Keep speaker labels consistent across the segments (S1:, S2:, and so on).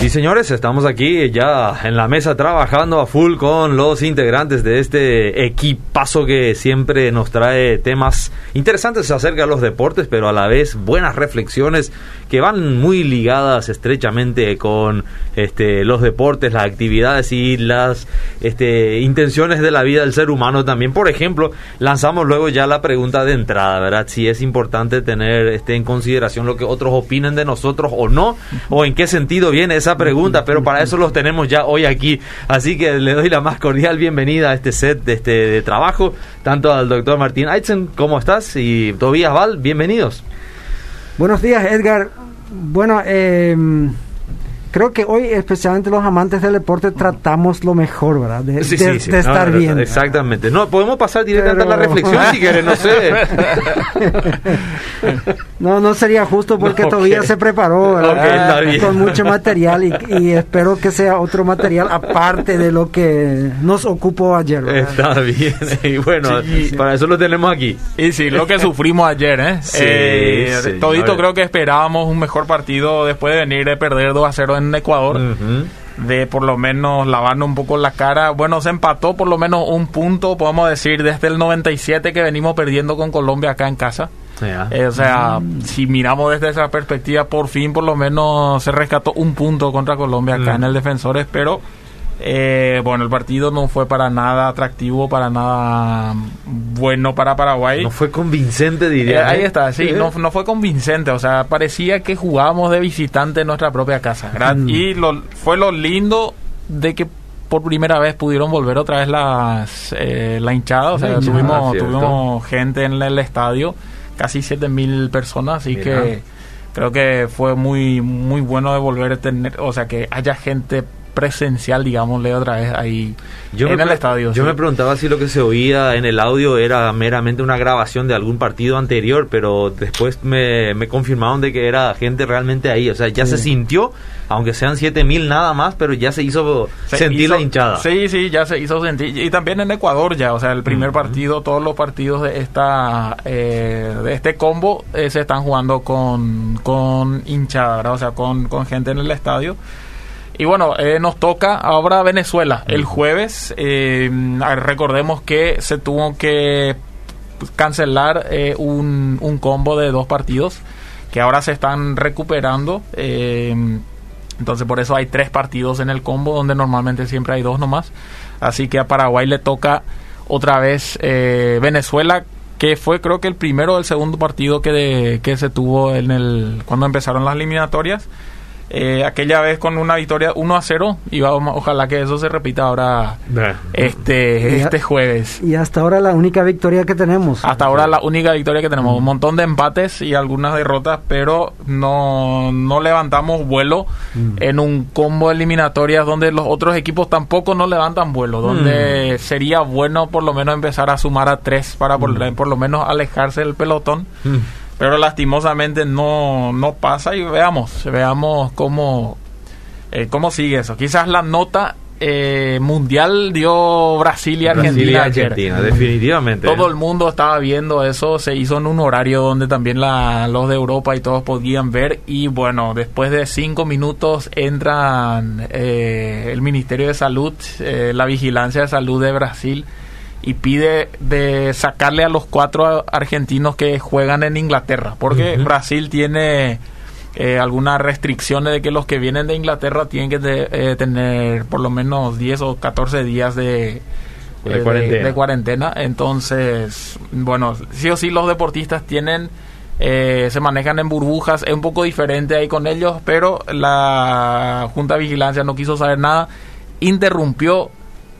S1: Sí, señores, estamos aquí ya en la mesa trabajando a full con los integrantes de este equipazo que siempre nos trae temas interesantes acerca de los deportes, pero a la vez buenas reflexiones que van muy ligadas estrechamente con este, los deportes, las actividades y las este, intenciones de la vida del ser humano también. Por ejemplo, lanzamos luego ya la pregunta de entrada, ¿verdad? Si es importante tener este, en consideración lo que otros opinen de nosotros o no, o en qué sentido viene esa pregunta, pero para eso los tenemos ya hoy aquí. Así que le doy la más cordial bienvenida a este set de, este, de trabajo, tanto al doctor Martín Aitzen, ¿cómo estás? Y Tobías Val, bienvenidos.
S2: Buenos días, Edgar. Bueno, eh, creo que hoy, especialmente los amantes del deporte, tratamos lo mejor, ¿verdad? De,
S1: Sí,
S2: de-
S1: sí, sí.
S2: de
S1: No,
S2: estar
S1: no,
S2: bien.
S1: Exactamente. No, podemos pasar directamente
S2: Pero-
S1: a la reflexión si quieres, no sé.
S2: No, no sería justo porque
S1: No,
S2: todavía se preparó, ¿verdad?
S1: Ok, está bien.
S2: Con mucho material y, y espero que sea otro material aparte de lo que nos ocupó ayer, ¿verdad?
S1: Está bien. Y bueno,
S3: Sí.
S1: para eso lo tenemos aquí.
S3: Y sí, lo que sufrimos ayer, ¿eh?
S1: Sí,
S3: Eh, todito creo que esperábamos un mejor partido después de venir de perder 2 a 0 en Ecuador.
S1: Ujú.
S3: De por lo menos lavarnos un poco la cara. Bueno, se empató por lo menos un punto, podemos decir, desde el 97 que venimos perdiendo con Colombia acá en casa.
S1: Ya.
S3: Eh, o sea, si miramos desde esa perspectiva, por fin por lo menos se rescató un punto contra Colombia acá
S1: Mm.
S3: en el Defensores, pero eh, bueno, el partido no fue para nada atractivo, para nada bueno para Paraguay.
S1: No fue convincente,
S3: Eh,
S1: diría.
S3: ahí
S1: ¿eh?
S3: está, sí, no, no fue convincente, o sea, parecía que jugábamos de visitante en nuestra propia casa.
S2: Mm.
S3: Y lo, fue lo lindo de que por primera vez pudieron volver otra vez las, eh, la hinchada, o sea,
S2: hinchada,
S3: tuvimos, tuvimos gente en el estadio, casi 7 mil personas, así
S1: Mira.
S3: que creo que fue muy, muy bueno de volver a tener, o sea, que haya gente presencial, digámosle otra vez ahí
S1: Yo
S3: en el estadio.
S1: yo
S3: sí.
S1: me preguntaba si lo que se oía en el audio era meramente una grabación de algún partido anterior, pero después me, me confirmaron de que era gente realmente ahí. O sea, ya
S2: Sí.
S1: se sintió, aunque sean 7000 nada más, pero ya se hizo
S3: Se
S1: sentir
S3: hizo-
S1: la hinchada.
S3: Sí, sí, ya se hizo sentir. Y también en Ecuador ya, o sea, el primer partido, todos los partidos de esta eh, de este combo eh, se están jugando con, con hinchada, ¿verdad? O sea, con, con gente en el estadio. Y bueno, eh, nos toca ahora Venezuela. El jueves, eh, recordemos que se tuvo que cancelar eh, un, un combo de dos partidos que ahora se están recuperando. eh, entonces por eso hay tres partidos en el combo donde normalmente siempre hay dos nomás. Así que a Paraguay le toca otra vez Venezuela, que fue creo que el primero o el segundo partido que, de- que se tuvo en el cuando empezaron las eliminatorias. Eh, aquella vez con una victoria 1 a 0 y vamos, ojalá que eso se repita ahora
S1: Nah.
S3: este,
S2: Ya-
S3: este jueves.
S2: Y hasta ahora la única victoria que tenemos.
S3: Hasta ahora la única victoria que tenemos, un montón de empates y algunas derrotas, pero no, no levantamos vuelo
S2: Mm.
S3: en un combo de eliminatorias donde los otros equipos tampoco no levantan vuelo, donde sería bueno por lo menos empezar a sumar a tres para por, por lo menos alejarse del pelotón,
S1: Mm.
S3: Pero lastimosamente no, no pasa y veamos, veamos cómo, eh, cómo sigue eso. Quizás la nota eh, mundial dio Brasil y Argentina.
S1: Brasil y
S3: ayer.
S1: Argentina, definitivamente.
S3: Todo el mundo estaba viendo eso, se hizo en un horario donde también la, los de Europa y todos podían ver y bueno, después de cinco minutos entran eh, el Ministerio de Salud, eh, la Vigilancia de Salud de Brasil y pide de sacarle a los cuatro argentinos que juegan en Inglaterra, porque. Brasil tiene eh, algunas restricciones de que los que vienen de Inglaterra tienen que de- eh, tener por lo menos 10 o 14 días de,
S1: De
S3: eh,
S1: cuarentena.
S3: de cuarentena. Entonces, bueno, sí o sí los deportistas tienen, eh, se manejan en burbujas, es un poco diferente ahí con ellos, pero la Junta de Vigilancia no quiso saber nada, interrumpió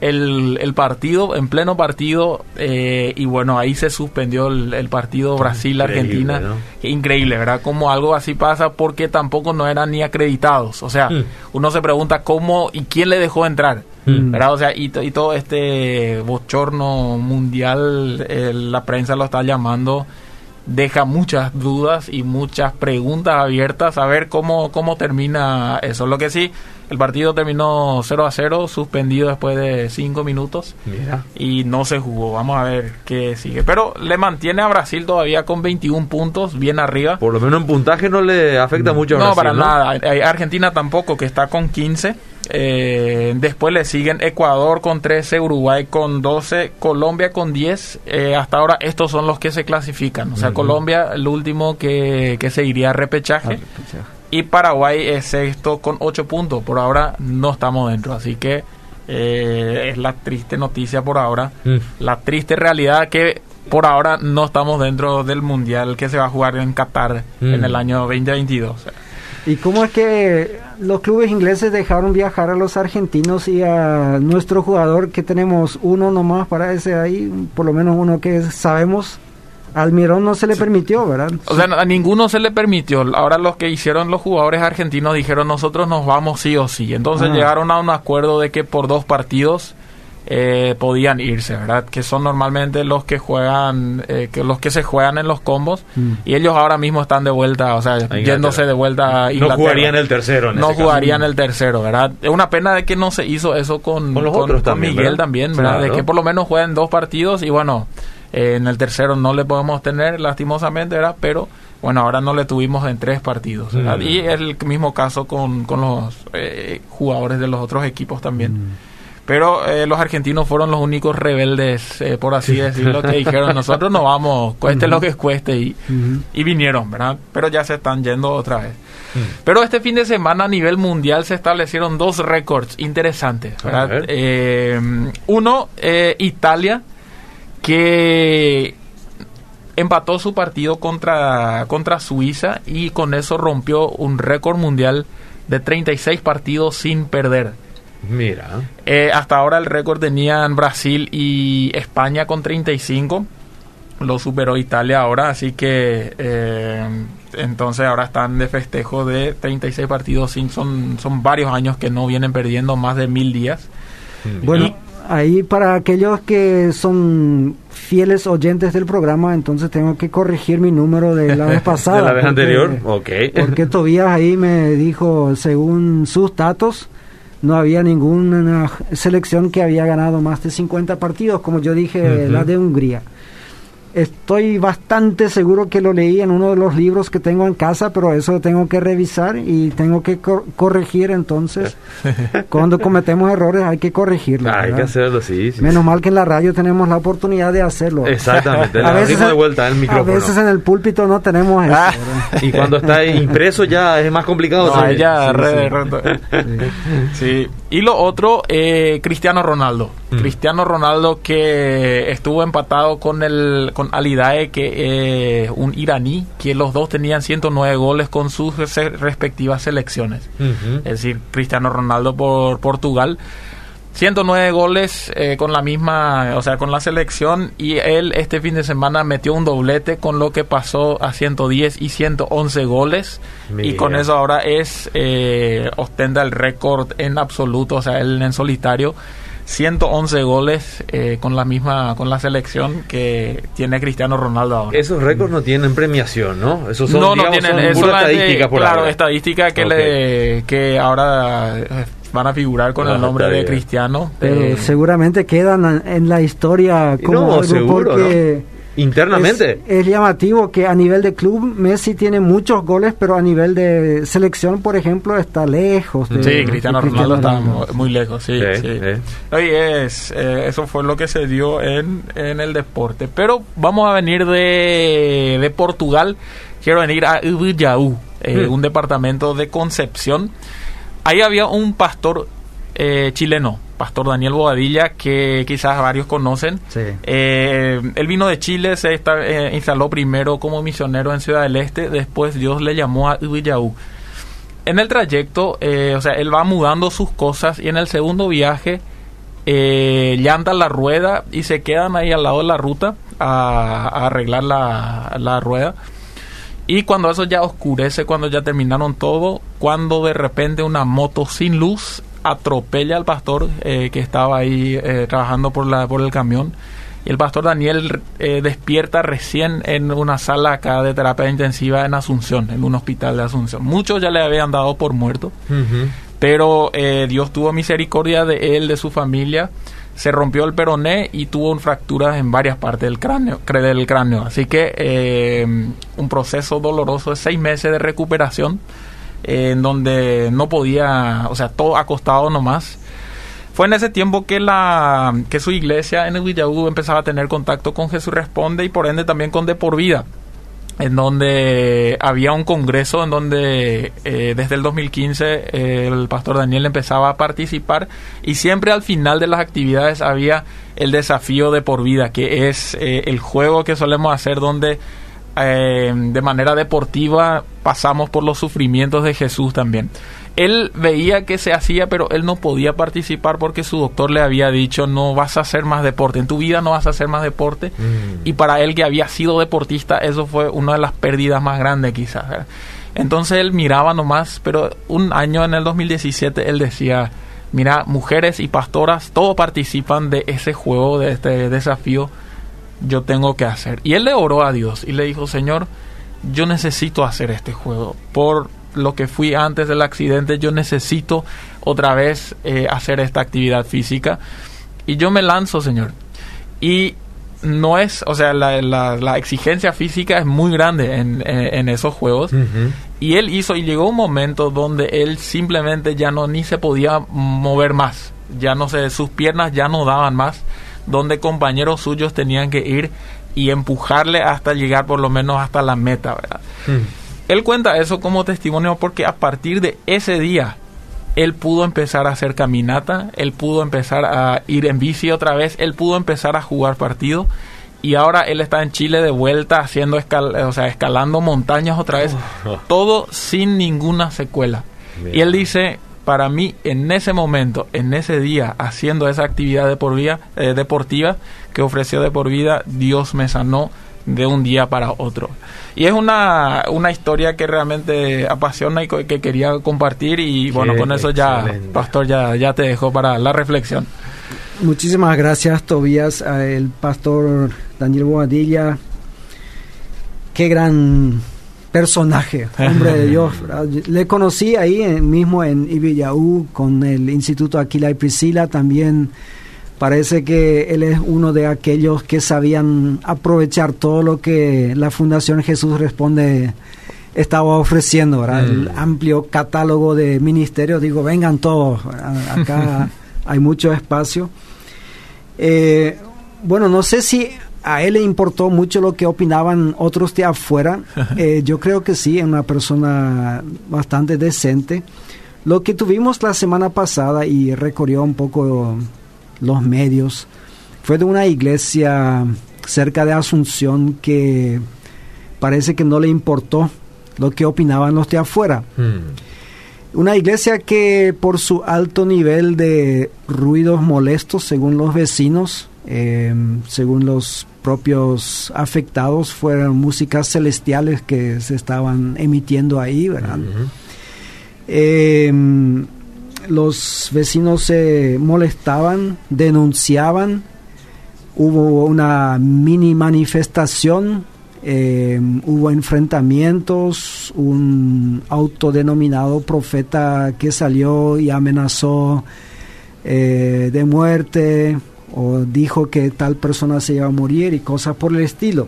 S3: el, el partido, en pleno partido, eh, y bueno, ahí se suspendió el, el partido Brasil-Argentina.
S1: Increíble,
S3: Increíble, ¿verdad? Como algo así pasa porque tampoco no eran ni acreditados. O sea,
S1: Mm.
S3: uno se pregunta cómo y quién le dejó entrar.
S1: Mm.
S3: ¿verdad? O sea, y todo este bochorno mundial, eh, la prensa lo está llamando deja muchas dudas y muchas preguntas abiertas a ver cómo, cómo termina eso. Lo que sí, el partido terminó 0 a 0, suspendido después de 5 minutos
S1: Mira.
S3: y no se jugó. Vamos a ver qué sigue. Pero le mantiene a Brasil todavía con 21 puntos, bien arriba.
S1: Por lo menos en puntaje no le afecta mucho a
S3: No,
S1: Brasil,
S3: para nada. Argentina tampoco, que está con 15. Eh, después le siguen Ecuador con 13, Uruguay con 12, Colombia con 10. Eh, hasta ahora estos son los que se clasifican. O sea. Colombia el último que, que se iría a repechaje. Y Paraguay es sexto con 8 puntos. Por ahora no estamos dentro. Así que eh, es la triste noticia por ahora.
S1: Mm.
S3: La triste realidad que por ahora no estamos dentro del Mundial que se va a jugar en Qatar
S1: Mm.
S3: en el año 2022.
S2: ¿Y cómo es que los clubes ingleses dejaron viajar a los argentinos y a nuestro jugador, que tenemos uno nomás para ese ahí, por lo menos uno que sabemos, Almirón no se le permitió, ¿verdad?
S3: O sea, a ninguno se le permitió. Ahora los que hicieron los jugadores argentinos dijeron nosotros nos vamos sí o sí. Entonces
S2: Ah.
S3: llegaron a un acuerdo de que por dos partidos eh, podían irse, ¿verdad? Que son normalmente los que juegan, eh, que los que se juegan en los combos
S2: Mm.
S3: y ellos ahora mismo están de vuelta, o sea,
S1: Inglaterra.
S3: yéndose de vuelta a
S1: No
S3: Inglaterra.
S1: jugarían el tercero en
S3: no
S1: ese caso.
S3: jugarían el tercero, ¿verdad? Es una pena de que no se hizo eso con,
S1: Con los
S3: con-
S1: otros
S3: con
S1: también,
S3: Miguel
S1: ¿verdad?
S3: también, ¿verdad?
S1: Claro.
S3: De que por lo menos jueguen dos partidos y bueno, eh, en el tercero no le podemos tener lastimosamente, ¿verdad? Pero bueno, ahora no le tuvimos en tres partidos.
S1: Mm.
S3: Y es el mismo caso con, con los eh, jugadores de los otros equipos también.
S2: Mm.
S3: Pero eh, los argentinos fueron los únicos rebeldes, eh, por así decirlo, que dijeron nosotros no vamos, cueste lo que cueste y, y vinieron, ¿verdad? Pero ya se están yendo otra vez. Pero este fin de semana a nivel mundial se establecieron dos récords interesantes. ¿verdad?
S1: ver.
S3: Eh, uno, Italia, que empató su partido contra, contra Suiza y con eso rompió un récord mundial de 36 partidos sin perder.
S1: Mira.
S3: Eh, hasta ahora el récord tenían Brasil y España con 35. Lo superó Italia ahora, así que eh, entonces ahora están de festejo de 36 partidos. Sin, son, son varios años que no vienen perdiendo más de mil días.
S1: Mm.
S2: Bueno, ahí para aquellos que son fieles oyentes del programa, entonces tengo que corregir mi número de la vez pasada.
S1: ¿De la vez
S2: porque-
S1: anterior? Ok.
S2: Porque Tobías ahí me dijo, según sus datos, no había ninguna selección que había ganado más de 50 partidos, como yo dije, la de Hungría. Estoy bastante seguro que lo leí en uno de los libros que tengo en casa, pero eso tengo que revisar y tengo que cor- corregir entonces. Cuando cometemos errores hay que corregirlo.
S1: Ah, hay que hacerlo, sí. sí.
S2: Menos mal que en la radio tenemos la oportunidad de hacerlo.
S1: Exactamente. Le
S2: A veces,
S1: de vuelta el
S2: a
S1: micrófono.
S2: veces en el púlpito no tenemos eso.
S3: Ah.
S1: Y cuando está impreso ya es más complicado.
S3: No, ya
S1: Sí,
S3: re-
S1: sí.
S3: re- Sí. Y lo otro, eh, Cristiano Ronaldo.
S1: Mm.
S3: Cristiano Ronaldo que estuvo empatado con el con Alidae, que eh, un iraní, que los dos tenían 109 goles con sus res- respectivas selecciones. Es decir, Cristiano Ronaldo por Portugal. 109 goles eh, con la misma, o sea, con la selección y él este fin de semana metió un doblete con lo que pasó a 110 y 111 goles y con eso ahora es eh, ostenta el récord en absoluto, o sea, él en solitario 111 goles eh, con la misma con la selección que tiene Cristiano Ronaldo ahora.
S1: Esos récords no tienen premiación, ¿no? Esos son,
S3: no, no
S1: digamos,
S3: tienen
S1: son pura
S3: solamente,
S1: estadística por
S3: claro,
S1: ahora.
S3: estadística que le que ahora eh, van a figurar con
S1: Ah,
S3: el nombre de. Cristiano.
S2: Pero
S3: Eh,
S2: seguramente quedan en- la historia como
S1: no,
S2: algo
S1: seguro,
S2: porque
S1: Internamente.
S2: es, es llamativo que a nivel de club Messi tiene muchos goles, pero a nivel de selección, por ejemplo, está lejos. de-
S3: Sí,
S2: de
S3: Cristiano Ronaldo está muy lejos, sí.
S1: Sí,
S3: sí.
S1: sí.
S3: Oye, es, eh, eso fue lo que se dio en, en el deporte. Pero vamos a venir de, de Portugal. Quiero venir a Ubiyaú, eh,
S1: Hmm.
S3: un departamento de Concepción. Ahí había un pastor eh, chileno, Pastor Daniel Bobadilla, que quizás varios conocen.
S2: Sí.
S3: Eh, él vino de Chile, se esta- eh, instaló primero como misionero en Ciudad del Este, después Dios le llamó a Ubiyaú. En el trayecto, eh, o sea, él va mudando sus cosas y en el segundo viaje eh, llanta la rueda y se quedan ahí al lado de la ruta a, a arreglar la, la rueda. Y cuando eso ya oscurece, cuando ya terminaron todo, cuando de repente una moto sin luz atropella al pastor eh, que estaba ahí eh, trabajando por, la, por el camión Y el pastor Daniel eh, despierta recién en una sala acá de terapia intensiva en Asunción, en un hospital de Asunción. Muchos ya le habían dado por muerto, pero eh, Dios tuvo misericordia de él, de su familia. Se rompió el peroné y tuvo fracturas en varias partes del cráneo. Del cráneo. Así que eh, un proceso doloroso de seis meses de recuperación en donde no podía, o sea, todo acostado nomás fue en ese tiempo que, la, que su iglesia en el Villaú empezaba a tener contacto con Jesús Responde y por ende también con De Por Vida, en donde había un congreso en donde eh, desde el 2015 eh, el pastor Daniel empezaba a participar y siempre al final de las actividades había el desafío de por vida, que es eh, el juego que solemos hacer donde de manera deportiva pasamos por los sufrimientos de Jesús también él veía que se hacía, pero él no podía participar porque su doctor le había dicho no vas a hacer más deporte, en tu vida no vas a hacer más deporte. Mm. Y para él que había sido deportista, eso fue una de las pérdidas más grandes quizás. Entonces él miraba nomás, pero un año en el 2017 él decía, mira, mujeres y pastoras, todos participan de ese juego, de este desafío, yo tengo que hacer. Y él le oró a Dios y le dijo, Señor, yo necesito hacer este juego por lo que fui antes del accidente, yo necesito otra vez eh, hacer esta actividad física. Y yo me lanzo, Señor. Y no es, o sea, la, la, exigencia física es muy grande en, en, esos juegos. Y él hizo, y llegó un momento donde él simplemente ya no ni se podía mover más. Ya no sé, sus piernas ya no daban más. Donde compañeros suyos tenían que ir y empujarle hasta llegar por lo menos hasta la meta, ¿verdad? Él cuenta eso como testimonio porque a partir de ese día él pudo empezar a hacer caminata, él pudo empezar a ir en bici otra vez, él pudo empezar a jugar partido y ahora él está en Chile de vuelta haciendo o sea, escalando montañas otra vez, todo sin ninguna secuela. Y él dice, para mí en ese momento, en ese día, haciendo esa actividad de por vida, eh, deportiva que ofreció de por vida, Dios me sanó de un día para otro. Y es una, una historia que realmente apasiona y que quería compartir y bueno, con eso ya, Pastor, ya, ya te dejo para la reflexión.
S2: Muchísimas gracias, Tobías, el Pastor Daniel Boadilla. Qué gran personaje, hombre de Dios. Le conocí ahí mismo en Ibiyaú con el Instituto Aquila y Priscila, también Parece que él es uno de aquellos que sabían aprovechar todo lo que la Fundación Jesús Responde estaba ofreciendo, ¿verdad? El mm. amplio catálogo de ministerios. Digo, vengan todos, acá hay mucho espacio. Eh, bueno, no sé si a él le importó mucho lo que opinaban otros de afuera. Eh, yo creo que sí, es una persona bastante decente. Lo que tuvimos la semana pasada y recorrió un poco los medios. Fue de una iglesia cerca de Asunción que parece que no le importó lo que opinaban los de afuera. Hmm. Una iglesia que por su alto nivel de ruidos molestos, según los vecinos, eh, según los propios afectados, fueron músicas celestiales que se estaban emitiendo ahí, ¿verdad? Los vecinos se molestaban, denunciaban, hubo una mini manifestación, eh, hubo enfrentamientos, un autodenominado profeta que salió y amenazó eh, de muerte o dijo que tal persona se iba a morir y cosas por el estilo.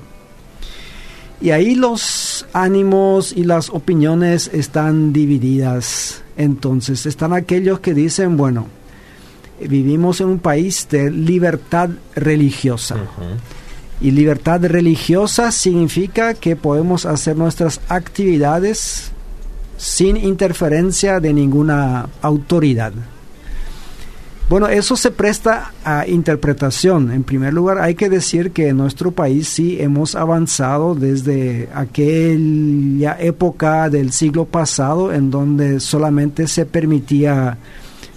S2: Y ahí los ánimos y las opiniones están divididas entonces están aquellos que dicen, bueno, vivimos en un país de libertad religiosa. Y libertad religiosa significa que podemos hacer nuestras actividades sin interferencia de ninguna autoridad. Bueno, eso se presta a interpretación. En primer lugar, hay que decir que en nuestro país sí hemos avanzado desde aquella época del siglo pasado en donde solamente se permitía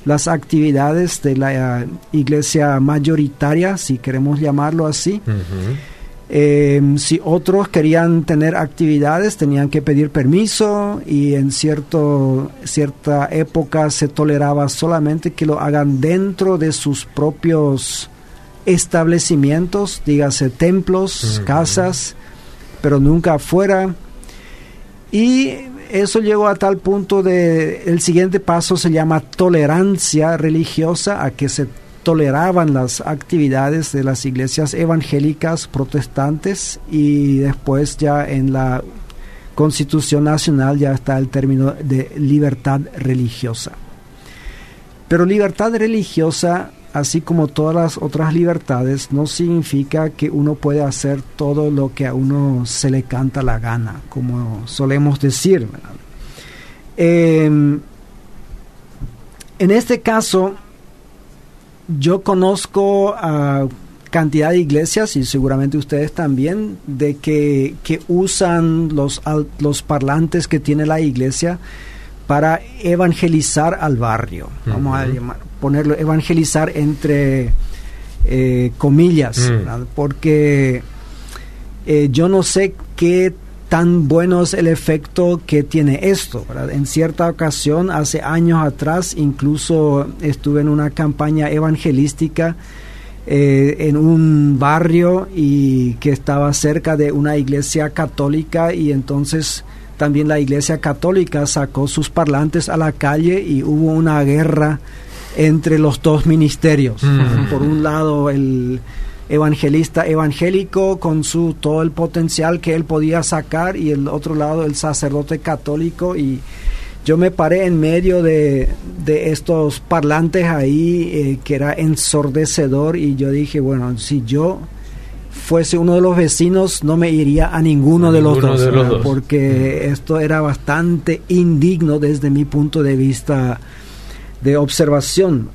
S2: las actividades de la iglesia mayoritaria, si queremos llamarlo así. Eh, si otros querían tener actividades, tenían que pedir permiso y en cierto, cierta época se toleraba solamente que lo hagan dentro de sus propios establecimientos, dígase templos, casas, pero nunca afuera. Y eso llegó a tal punto de el siguiente paso se llama tolerancia religiosa a que se toleraban las actividades de las iglesias evangélicas protestantes y después ya en la Constitución Nacional ya está el término de libertad religiosa. Pero libertad religiosa, así como todas las otras libertades, no significa que uno puede hacer todo lo que a uno se le canta la gana, como solemos decir. Em, en este caso, yo conozco a cantidad de iglesias y seguramente ustedes también de que, que usan los, los parlantes que tiene la iglesia para evangelizar al barrio. Vamos a ponerlo, evangelizar entre eh, comillas, mm. porque eh, yo no sé qué tan bueno es el efecto que tiene esto. En cierta ocasión, hace años atrás, incluso estuve en una campaña evangelística eh, en un barrio y que estaba cerca de una iglesia católica y entonces también la iglesia católica sacó sus parlantes a la calle y hubo una guerra entre los dos ministerios. Mm. Por un lado el evangelista evangélico con su todo el potencial que él podía sacar y el otro lado el sacerdote católico. Y yo me paré en medio de, de estos parlantes ahí eh, que era ensordecedor. Y yo dije bueno si yo fuese uno de los vecinos no me iría a ninguno, de, los dos, porque esto era bastante indigno desde mi punto de vista de observación.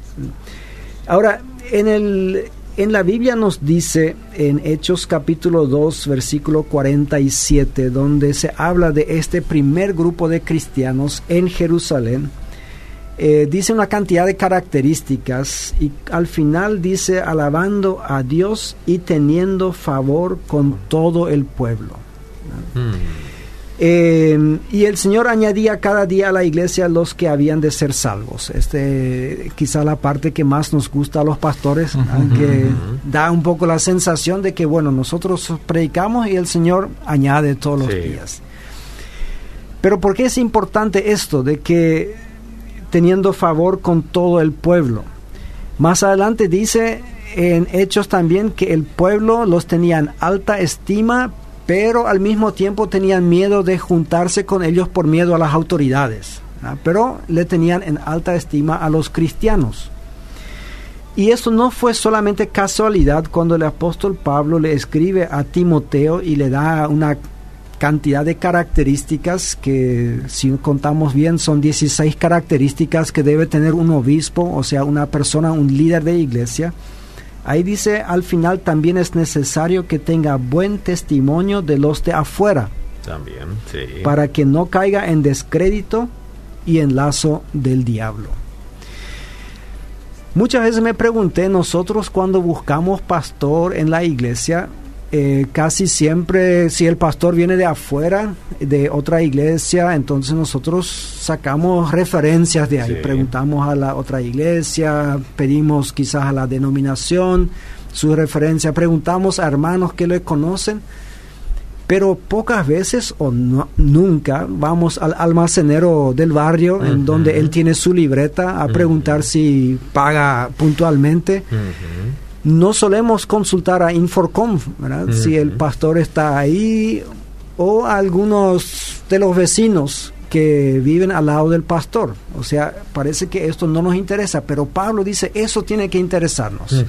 S2: Ahora en el en la Biblia nos dice en Hechos capítulo 2 versículo 47 donde se habla de este primer grupo de cristianos en Jerusalén eh, dice una cantidad de características y al final dice alabando a Dios y teniendo favor con todo el pueblo. Hmm. Eh, y el Señor añadía cada día a la iglesia los que habían de ser salvos. Este, quizá la parte que más nos gusta a los pastores, aunque da un poco la sensación de que, bueno, nosotros predicamos y el Señor añade todos los días. Pero ¿por qué es importante esto de que teniendo favor con todo el pueblo? Más adelante dice en Hechos también que el pueblo los tenía en alta estima, pero al mismo tiempo tenían miedo de juntarse con ellos por miedo a las autoridades, pero le tenían en alta estima a los cristianos. Y esto no fue solamente casualidad cuando el apóstol Pablo le escribe a Timoteo y le da una cantidad de características que si contamos bien son 16 características que debe tener un obispo, o sea, una persona, un líder de iglesia Ahí dice, al final también es necesario que tenga buen testimonio de los de afuera.
S1: También, sí.
S2: Para que no caiga en descrédito y en lazo del diablo. Muchas veces me pregunté, nosotros cuando buscamos pastor en la iglesia, eh, casi siempre si el pastor viene de afuera, de otra iglesia, entonces nosotros sacamos referencias de ahí, preguntamos a la otra iglesia, pedimos quizás a la denominación su referencia, preguntamos a hermanos que le conocen, pero pocas veces o nunca vamos al almacenero del barrio en donde él tiene su libreta a preguntar si paga puntualmente no solemos consultar a Inforcom, si el pastor está ahí o algunos de los vecinos que viven al lado del pastor. O sea, parece que esto no nos interesa, pero Pablo dice, eso tiene que interesarnos.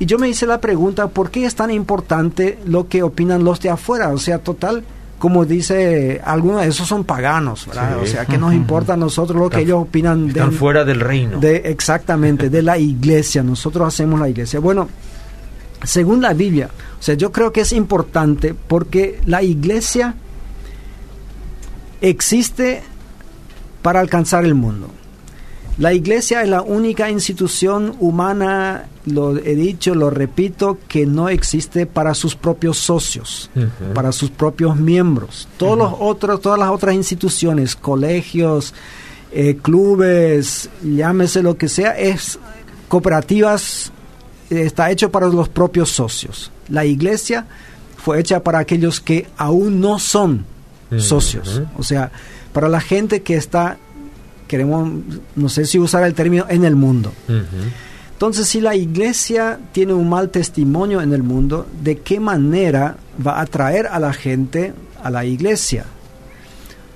S2: Y yo me hice la pregunta, ¿por qué es tan importante lo que opinan los de afuera? O sea, total, como dice algunos de esos son paganos, ¿verdad? O sea, que nos importa a nosotros lo que ellos opinan
S1: están fuera del reino.
S2: De, exactamente, de la iglesia. Nosotros hacemos la iglesia. Bueno, según la Biblia, o sea, yo creo que es importante porque la iglesia existe para alcanzar el mundo. La iglesia es la única institución humana, lo he dicho, lo repito, que no existe para sus propios socios, para sus propios miembros. Todos los otros, todas las otras instituciones, colegios, eh, clubes, llámese lo que sea, es cooperativas está hecho para los propios socios. La iglesia fue hecha para aquellos que aún no son socios. O sea, para la gente que está, queremos, no sé si usar el término, en el mundo. Entonces, si la iglesia tiene un mal testimonio en el mundo, ¿de qué manera va a atraer a la gente a la iglesia?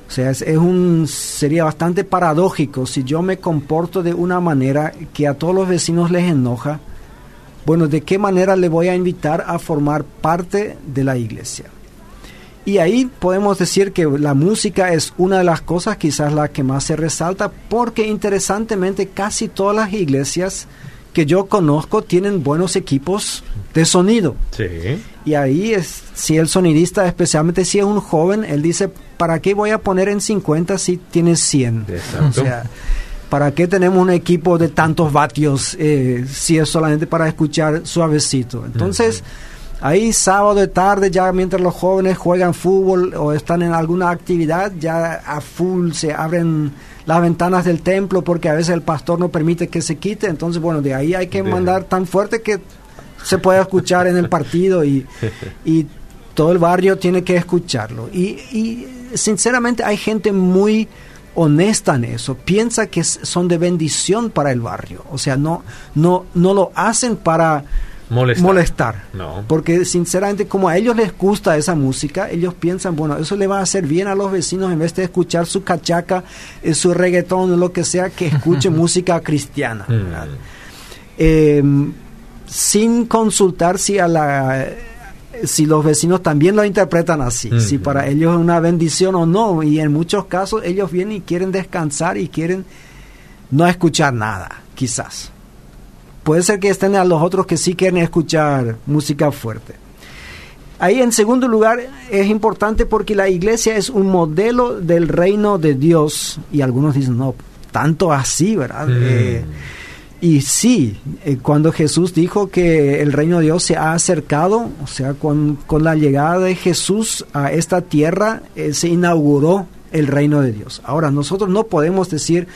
S2: O sea, es, un, sería bastante paradójico si yo me comporto de una manera que a todos los vecinos les enoja. Bueno, ¿de qué manera le voy a invitar a formar parte de la iglesia? Y ahí podemos decir que la música es una de las cosas, quizás la que más se resalta, porque interesantemente casi todas las iglesias que yo conozco tienen buenos equipos de sonido.
S1: Sí.
S2: Y ahí es, si el sonidista, especialmente si es un joven, él dice, ¿para qué voy a poner en 50 si tienes 100?
S1: Exacto.
S2: O sea, ¿para qué tenemos un equipo de tantos vatios eh, si es solamente para escuchar suavecito? Entonces, ahí sábado de tarde, ya mientras los jóvenes juegan fútbol o están en alguna actividad, ya a full se abren las ventanas del templo porque a veces el pastor no permite que se quite, entonces bueno, de ahí hay que mandar tan fuerte que se pueda escuchar en el partido y, y todo el barrio tiene que escucharlo. Y, y, sinceramente hay gente muy honesta en eso, piensa que son de bendición para el barrio, o sea, no, no, no lo hacen para molestar.
S1: No.
S2: Porque sinceramente, como a ellos les gusta esa música, ellos piensan, bueno, eso le va a hacer bien a los vecinos en vez de escuchar su cachaca, eh, su reggaetón, lo que sea, que escuche música cristiana.
S1: Mm.
S2: Eh, sin consultar si a la si los vecinos también lo interpretan así,
S1: Mm.
S2: si para ellos es una bendición o no, y en muchos casos ellos vienen y quieren descansar y quieren no escuchar nada, quizás. Puede ser que estén a los otros que sí quieren escuchar música fuerte. Ahí en segundo lugar es importante porque la iglesia es un modelo del reino de Dios y algunos dicen, no, tanto así, ¿verdad?
S1: Mm.
S2: Eh, y sí, eh, cuando Jesús dijo que el reino de Dios se ha acercado, o sea, con, con la llegada de Jesús a esta tierra, eh, se inauguró el reino de Dios. Ahora, nosotros no podemos decir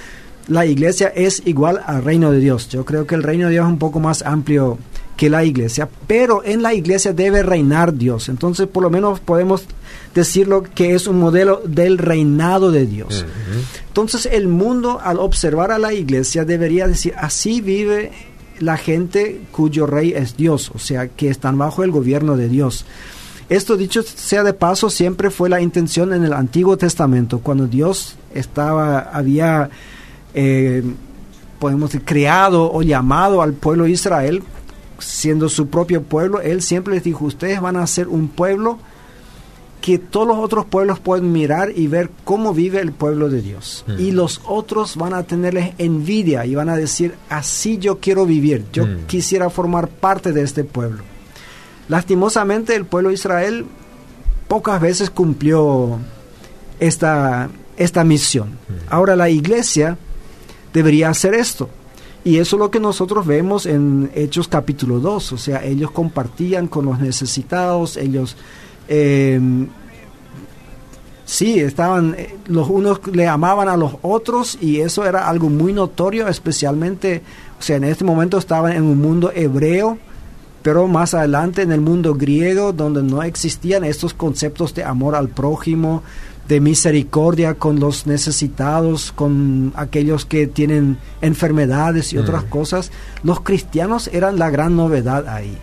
S2: la iglesia es igual al reino de Dios. Yo creo que el reino de Dios es un poco más amplio que la iglesia, pero en la iglesia debe reinar Dios. Entonces, por lo menos podemos decirlo que es un modelo del reinado de Dios. Entonces, el mundo al observar a la iglesia debería decir, así vive la gente cuyo rey es Dios, o sea, que están bajo el gobierno de Dios. Esto dicho sea de paso, siempre fue la intención en el Antiguo Testamento, cuando Dios estaba, había, eh, podemos decir, creado o llamado al pueblo de Israel, siendo su propio pueblo, Él siempre les dijo, ustedes van a ser un pueblo que todos los otros pueblos pueden mirar y ver cómo vive el pueblo de Dios.
S1: Mm.
S2: Y los otros van a tenerles envidia y van a decir, así yo quiero vivir, yo
S1: Mm.
S2: quisiera formar parte de este pueblo. Lastimosamente el pueblo de Israel pocas veces cumplió esta, esta misión. Ahora la iglesia debería hacer esto. Y eso es lo que nosotros vemos en Hechos capítulo 2. O sea, ellos compartían con los necesitados, ellos... eh, sí, estaban, eh, los unos le amaban a los otros y eso era algo muy notorio, especialmente, o sea, en este momento estaban en un mundo hebreo, pero más adelante en el mundo griego, donde no existían estos conceptos de amor al prójimo, de misericordia con los necesitados, con aquellos que tienen enfermedades y
S1: Mm.
S2: otras cosas, los cristianos eran la gran novedad ahí.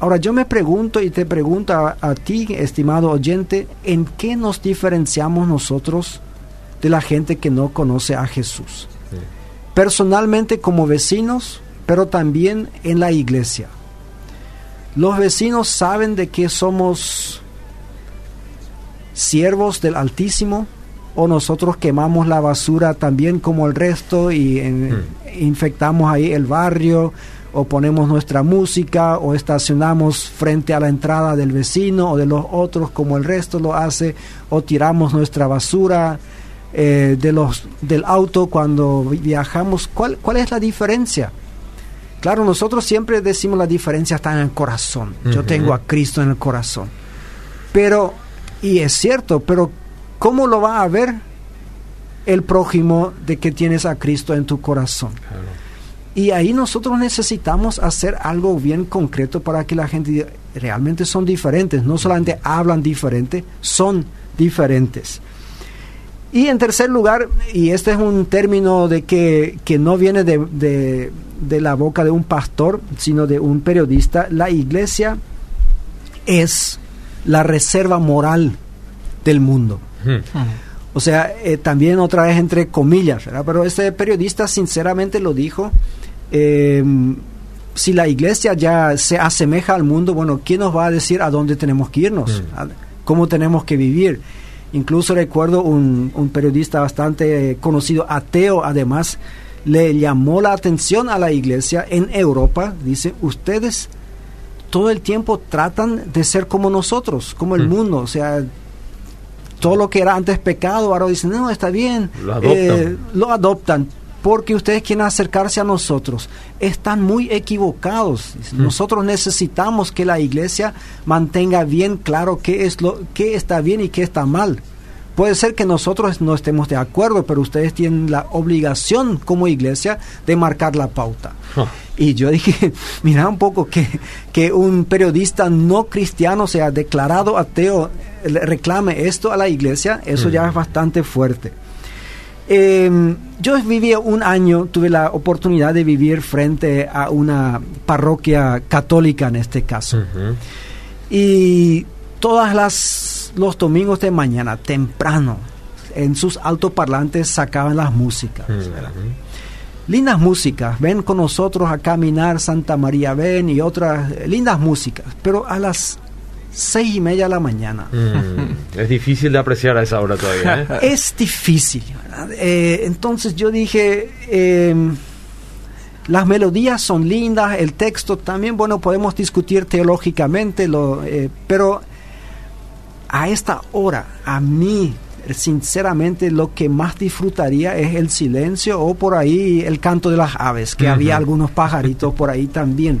S2: Ahora yo me pregunto y te pregunto a, a ti, estimado oyente, ¿en qué nos diferenciamos nosotros de la gente que no conoce a Jesús?
S1: Sí.
S2: Personalmente como vecinos, pero también en la iglesia. Los vecinos saben de que somos siervos del Altísimo o nosotros quemamos la basura también como el resto y en-
S1: Mm.
S2: infectamos ahí el barrio o ponemos nuestra música o estacionamos frente a la entrada del vecino o de los otros como el resto lo hace o tiramos nuestra basura eh, de los del auto cuando viajamos. ¿Cuál, cuál es la diferencia claro nosotros siempre decimos la diferencia está en el corazón. Yo tengo a Cristo en el corazón. Pero y es cierto pero cómo lo va a ver el prójimo de que tienes a Cristo en tu corazón
S1: Claro.
S2: Y ahí nosotros necesitamos hacer algo bien concreto para que la gente realmente son diferentes, no solamente hablan diferente, son diferentes. Y en tercer lugar, y este es un término de que, que no viene de, de, de, la boca de un pastor, sino de un periodista, la iglesia es la reserva moral del mundo. Hmm. O sea, eh, también otra vez entre comillas, ¿verdad? pero este periodista sinceramente lo dijo. Eh, si la iglesia ya se asemeja al mundo, bueno, ¿quién nos va a decir a dónde tenemos que irnos? Hmm. ¿Cómo tenemos que vivir? Incluso recuerdo un, un periodista bastante eh, conocido, ateo además, le llamó la atención a la iglesia en Europa. Dice, ustedes todo el tiempo tratan de ser como nosotros, como el mm. mundo. O sea, todo lo que era antes pecado, ahora dicen, no, está bien.
S1: Lo adoptan.
S2: Eh, lo adoptan porque ustedes quieren acercarse a nosotros. Están muy equivocados. Mm. Nosotros necesitamos que la iglesia mantenga bien claro qué es lo qué está bien y qué está mal. Puede ser que nosotros no estemos de acuerdo, pero ustedes tienen la obligación como iglesia de marcar la pauta. Y yo dije, mira un poco que, que un periodista no cristiano, sea declarado ateo, reclame esto a la iglesia, eso ya mm. es bastante fuerte. Eh, yo viví un año, tuve la oportunidad de vivir frente a una parroquia católica en este caso. Y todas las los domingos de mañana, temprano, en sus altoparlantes sacaban las músicas. Lindas músicas, ven con nosotros a caminar Santa María, ven y otras lindas músicas, pero a las seis y media de la mañana.
S1: Mm, es difícil de apreciar a esa hora todavía. ¿eh?
S2: es difícil. Eh, entonces yo dije, em, las melodías son lindas, el texto también, bueno, podemos discutir teológicamente, lo, eh, pero a esta hora, a mí, sinceramente, lo que más disfrutaría es el silencio o por ahí el canto de las aves, que había algunos pajaritos por ahí también.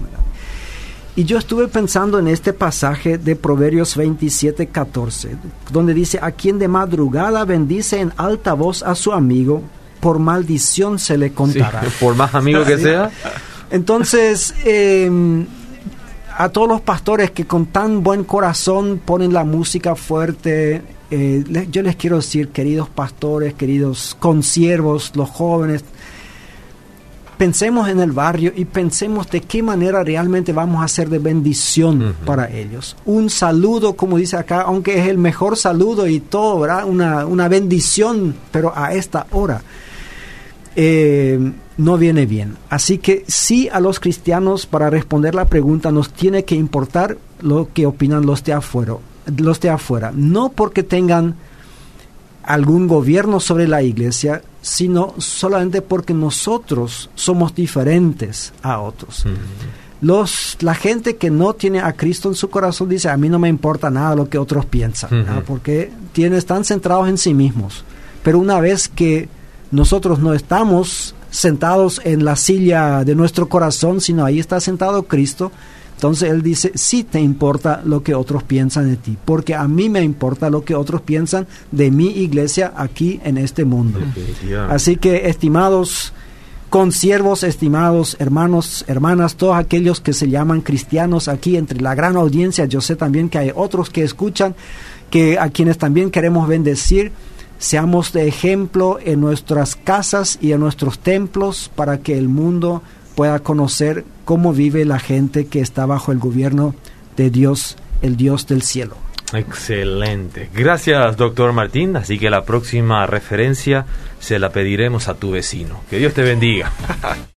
S2: Y yo estuve pensando en este pasaje de Proverbios 27, 14, donde dice, a quien de madrugada bendice en alta voz a su amigo, por maldición se le contará.
S1: por más amigo que sea.
S2: Entonces, em, a todos los pastores que con tan buen corazón ponen la música fuerte, eh, yo les quiero decir, queridos pastores, queridos consiervos, los jóvenes, pensemos en el barrio y pensemos de qué manera realmente vamos a ser de bendición para ellos. Un saludo, como dice acá, aunque es el mejor saludo y todo, ¿verdad? Una, una bendición, pero a esta hora eh, no viene bien. Así que sí a los cristianos, para responder la pregunta, nos tiene que importar lo que opinan los de afuera. Los de afuera. No porque tengan algún gobierno sobre la iglesia, sino solamente porque nosotros somos diferentes a otros. Los, la gente que no tiene a Cristo en su corazón dice, a mí no me importa nada lo que otros piensan, porque tienen, están centrados en sí mismos. Pero una vez que nosotros no estamos sentados en la silla de nuestro corazón, sino ahí está sentado Cristo, entonces él dice, sí te importa lo que otros piensan de ti, porque a mí me importa lo que otros piensan de mi iglesia aquí en este mundo. Así que, estimados consiervos, estimados hermanos, hermanas, todos aquellos que se llaman cristianos aquí entre la gran audiencia, yo sé también que hay otros que escuchan, que a quienes también queremos bendecir, seamos de ejemplo en nuestras casas y en nuestros templos para que el mundo pueda conocer cómo vive la gente que está bajo el gobierno de Dios, el Dios del cielo.
S1: Excelente. Gracias, doctor Martín. Así que la próxima referencia se la pediremos a tu vecino. Que Dios te bendiga.